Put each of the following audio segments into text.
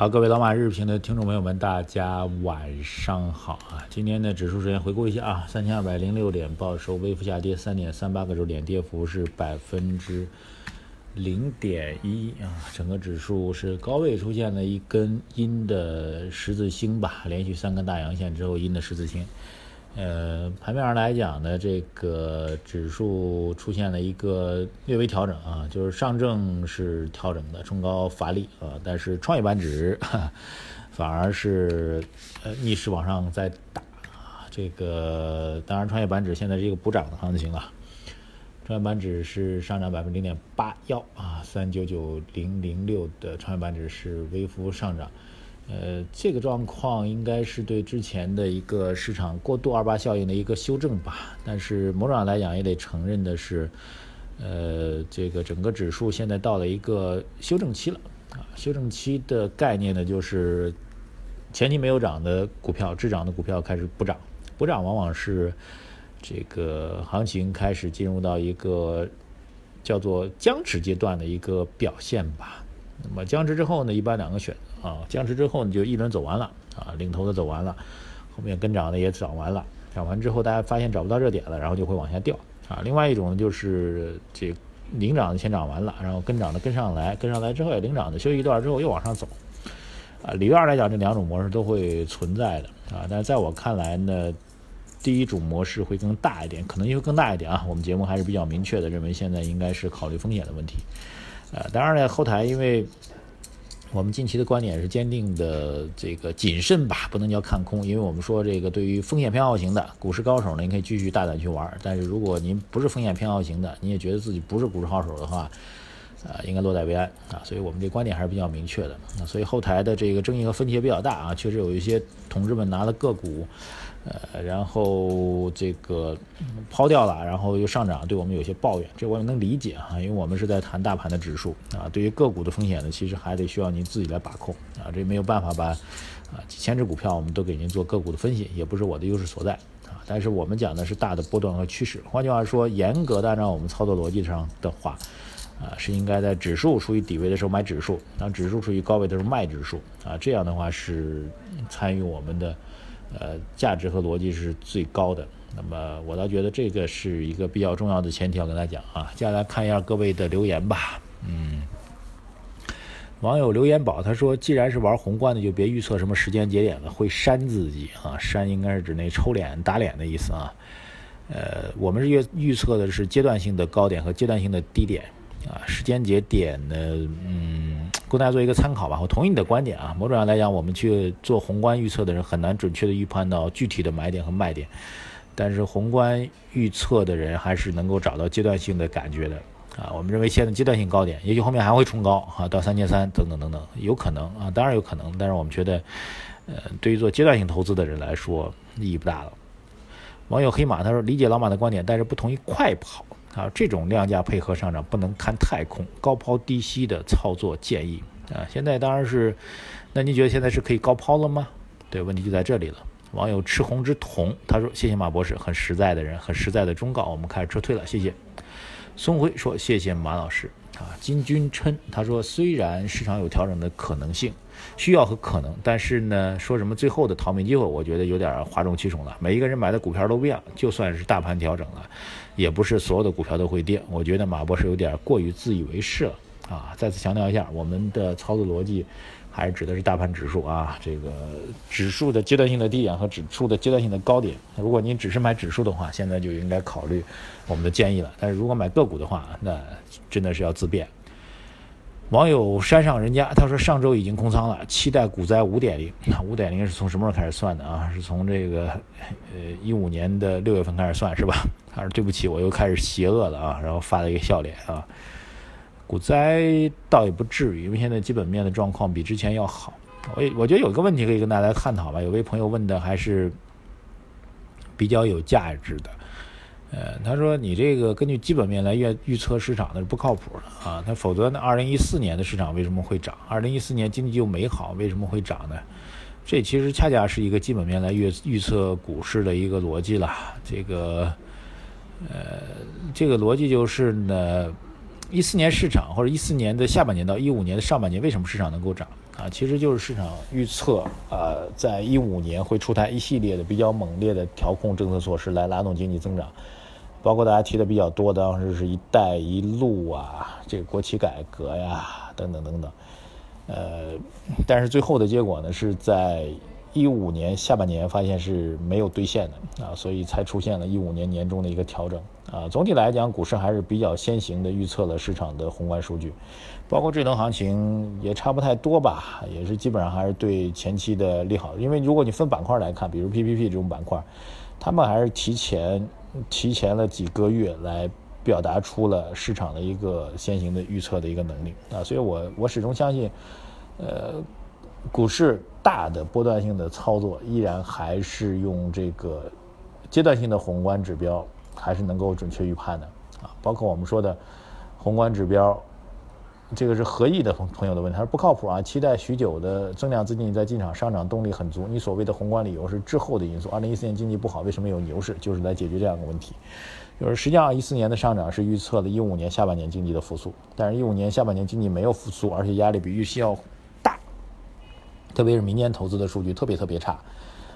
好，各位老马日评的听众朋友们，大家晚上好啊！今天的指数时间回顾一下啊，三千二百零六点报收，微幅下跌三点三八个周点，跌幅是百分之零点一啊。整个指数是高位出现了一根阴的十字星吧，连续三根大阳线之后阴的十字星。呃，盘面上来讲呢，这个指数出现了一个略微调整啊，就是上证是调整的，冲高乏力啊，但是创业板指 反而是呃逆势往上在打啊。这个当然，创业板指现在是一个补涨的行情啊，创业板指是上涨百分之零点八幺啊，三九九零零六的创业板指是微幅上涨。呃，这个状况应该是对之前的一个市场过度二八效应的一个修正吧。但是某种上来讲，也得承认的是，呃，这个整个指数现在到了一个修正期了啊。修正期的概念呢，就是前期没有涨的股票，滞涨的股票开始补涨，补涨往往是这个行情开始进入到一个叫做僵持阶段的一个表现吧。那么僵持之后呢，一般两个选择。啊，僵持之后你就一轮走完了啊，领头的走完了，后面跟涨的也涨完了，涨完之后大家发现找不到热点了，然后就会往下掉啊。另外一种呢就是这领涨的先涨完了，然后跟涨的跟上来，跟上来之后也领涨的休息一段之后又往上走啊。理论上来讲，这两种模式都会存在的啊。但是在我看来呢，第一种模式会更大一点，可能性会更大一点啊。我们节目还是比较明确的认为现在应该是考虑风险的问题，呃，当然呢后台因为。我们近期的观点是坚定的，这个谨慎吧，不能叫看空，因为我们说这个对于风险偏好型的股市高手呢，您可以继续大胆去玩。但是如果您不是风险偏好型的，你也觉得自己不是股市好手的话，啊，应该落袋为安啊。所以我们这观点还是比较明确的。所以后台的这个争议和分歧也比较大啊，确实有一些同志们拿了个股。呃，然后这个抛掉了，然后又上涨，对我们有些抱怨，这我也能理解啊，因为我们是在谈大盘的指数啊，对于个股的风险呢，其实还得需要您自己来把控啊，这没有办法把啊几千只股票我们都给您做个股的分析，也不是我的优势所在啊。但是我们讲的是大的波段和趋势，换句话说，严格的按照我们操作逻辑上的话，啊，是应该在指数处于底位的时候买指数，当指数处于高位的时候卖指数啊，这样的话是参与我们的。呃，价值和逻辑是最高的。那么，我倒觉得这个是一个比较重要的前提，要跟大家讲啊。接下来看一下各位的留言吧。嗯，网友留言宝他说：“既然是玩宏观的，就别预测什么时间节点了，会删自己啊。删应该是指那抽脸打脸的意思啊。呃，我们是预预测的是阶段性的高点和阶段性的低点啊。时间节点呢，嗯。”供大家做一个参考吧。我同意你的观点啊。某种上来讲，我们去做宏观预测的人很难准确的预判到具体的买点和卖点，但是宏观预测的人还是能够找到阶段性的感觉的啊。我们认为现在阶段性高点，也许后面还会冲高啊，到三千三等等等等，有可能啊，当然有可能。但是我们觉得，呃，对于做阶段性投资的人来说，意义不大了。网友黑马他说：“理解老马的观点，但是不同意快跑。”啊，这种量价配合上涨不能看太空，高抛低吸的操作建议啊。现在当然是，那您觉得现在是可以高抛了吗？对，问题就在这里了。网友赤红之瞳他说：“谢谢马博士，很实在的人，很实在的忠告，我们开始撤退了，谢谢。”孙辉说：“谢谢马老师。”啊，金军称他说：“虽然市场有调整的可能性、需要和可能，但是呢，说什么最后的逃命机会，我觉得有点哗众取宠了。每一个人买的股票都不一样，就算是大盘调整了，也不是所有的股票都会跌。我觉得马博士有点过于自以为是了。啊，再次强调一下，我们的操作逻辑。”还是指的是大盘指数啊，这个指数的阶段性的低点和指数的阶段性的高点。如果您只是买指数的话，现在就应该考虑我们的建议了。但是如果买个股的话，那真的是要自变。网友山上人家他说上周已经空仓了，期待股灾五点零。那五点零是从什么时候开始算的啊？是从这个呃一五年的六月份开始算是吧？他说对不起，我又开始邪恶了啊，然后发了一个笑脸啊。股灾倒也不至于，因为现在基本面的状况比之前要好。我我觉得有一个问题可以跟大家探讨吧。有位朋友问的还是比较有价值的，呃，他说你这个根据基本面来预预测市场那是不靠谱的啊。那否则呢，二零一四年的市场为什么会涨？二零一四年经济又美好，为什么会涨呢？这其实恰恰是一个基本面来预预测股市的一个逻辑了。这个，呃，这个逻辑就是呢，一四年市场或者一四年的下半年到一五年的上半年，为什么市场能够涨啊？其实就是市场预测啊，在一五年会出台一系列的比较猛烈的调控政策措施来拉动经济增长。包括大家提的比较多的，当时是一带一路啊，这个国企改革呀，等等等等，呃，但是最后的结果呢，是在一五年下半年发现是没有兑现的啊，所以才出现了一五年年中的一个调整啊。总体来讲，股市还是比较先行的预测了市场的宏观数据，包括智能行情也差不太多吧，也是基本上还是对前期的利好，因为如果你分板块来看，比如 PPP 这种板块，他们还是提前。提前了几个月来表达出了市场的一个先行的预测的一个能力啊，所以我我始终相信，呃，股市大的波段性的操作依然还是用这个阶段性的宏观指标还是能够准确预判的啊，包括我们说的宏观指标。这个是合意的朋朋友的问题，他说不靠谱啊！期待许久的增量资金在进场上涨动力很足。你所谓的宏观理由是滞后的因素。二零一四年经济不好，为什么有牛市？就是来解决这样的问题。就是实际上一四年的上涨是预测了一五年下半年经济的复苏，但是一五年下半年经济没有复苏，而且压力比预期要，特别是民间投资的数据特别特别差。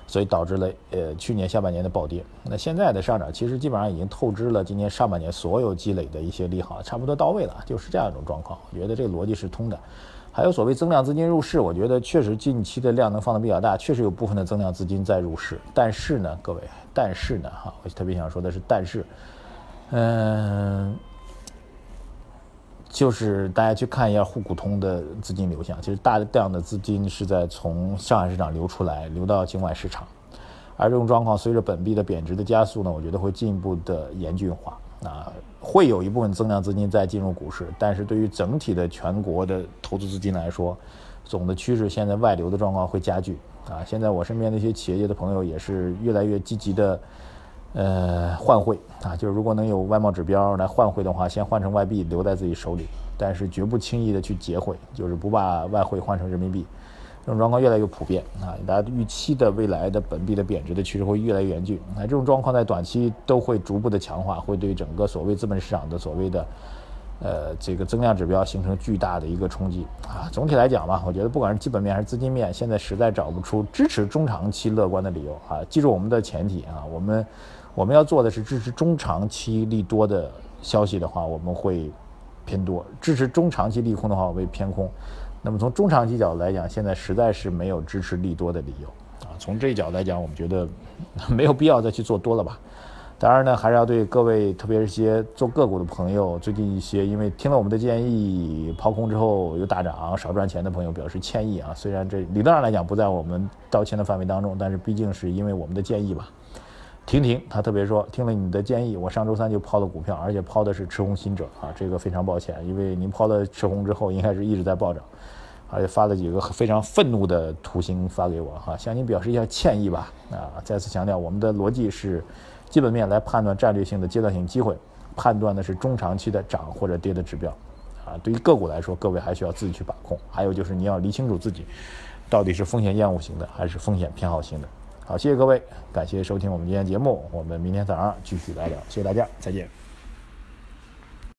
所以导致了呃去年下半年的暴跌。那现在的上涨其实基本上已经透支了今年上半年所有积累的一些利好，差不多到位了，就是这样一种状况。我觉得这个逻辑是通的。还有所谓增量资金入市，我觉得确实近期的量能放的比较大，确实有部分的增量资金在入市。但是呢，各位，但是呢，哈，我特别想说的是，但是，嗯。就是大家去看一下沪股通的资金流向，其实大量的资金是在从上海市场流出来，流到境外市场，而这种状况随着本币的贬值的加速呢，我觉得会进一步的严峻化。啊，会有一部分增量资金在进入股市，但是对于整体的全国的投资资金来说，总的趋势现在外流的状况会加剧。啊，现在我身边的一些企业界的朋友也是越来越积极的。呃，换汇啊，就是如果能有外贸指标来换汇的话，先换成外币留在自己手里，但是绝不轻易的去结汇，就是不把外汇换成人民币。这种状况越来越普遍啊，大家预期的未来的本币的贬值的趋势会越来越严峻。那这种状况在短期都会逐步的强化，会对整个所谓资本市场的所谓的呃这个增量指标形成巨大的一个冲击啊。总体来讲吧，我觉得不管是基本面还是资金面，现在实在找不出支持中长期乐观的理由啊。记住我们的前提啊，我们。我们要做的是支持中长期利多的消息的话，我们会偏多；支持中长期利空的话，我会偏空。那么从中长期角度来讲，现在实在是没有支持利多的理由啊。从这一角来讲，我们觉得 没有必要再去做多了吧。当然呢，还是要对各位，特别是些做个股的朋友，最近一些因为听了我们的建议抛空之后又大涨少赚钱的朋友表示歉意啊。虽然这理论上来讲不在我们道歉的范围当中，但是毕竟是因为我们的建议吧。婷婷，他特别说，听了你的建议，我上周三就抛了股票，而且抛的是赤红新者啊，这个非常抱歉，因为您抛了赤红之后，应该是一直在暴涨，而且发了几个非常愤怒的图形发给我哈，向您表示一下歉意吧啊！再次强调，我们的逻辑是基本面来判断战略性的阶段性机会，判断的是中长期的涨或者跌的指标啊。对于个股来说，各位还需要自己去把控，还有就是你要理清楚自己到底是风险厌恶型的还是风险偏好型的。好，谢谢各位，感谢收听我们今天节目，我们明天早上继续来聊，谢谢大家，再见。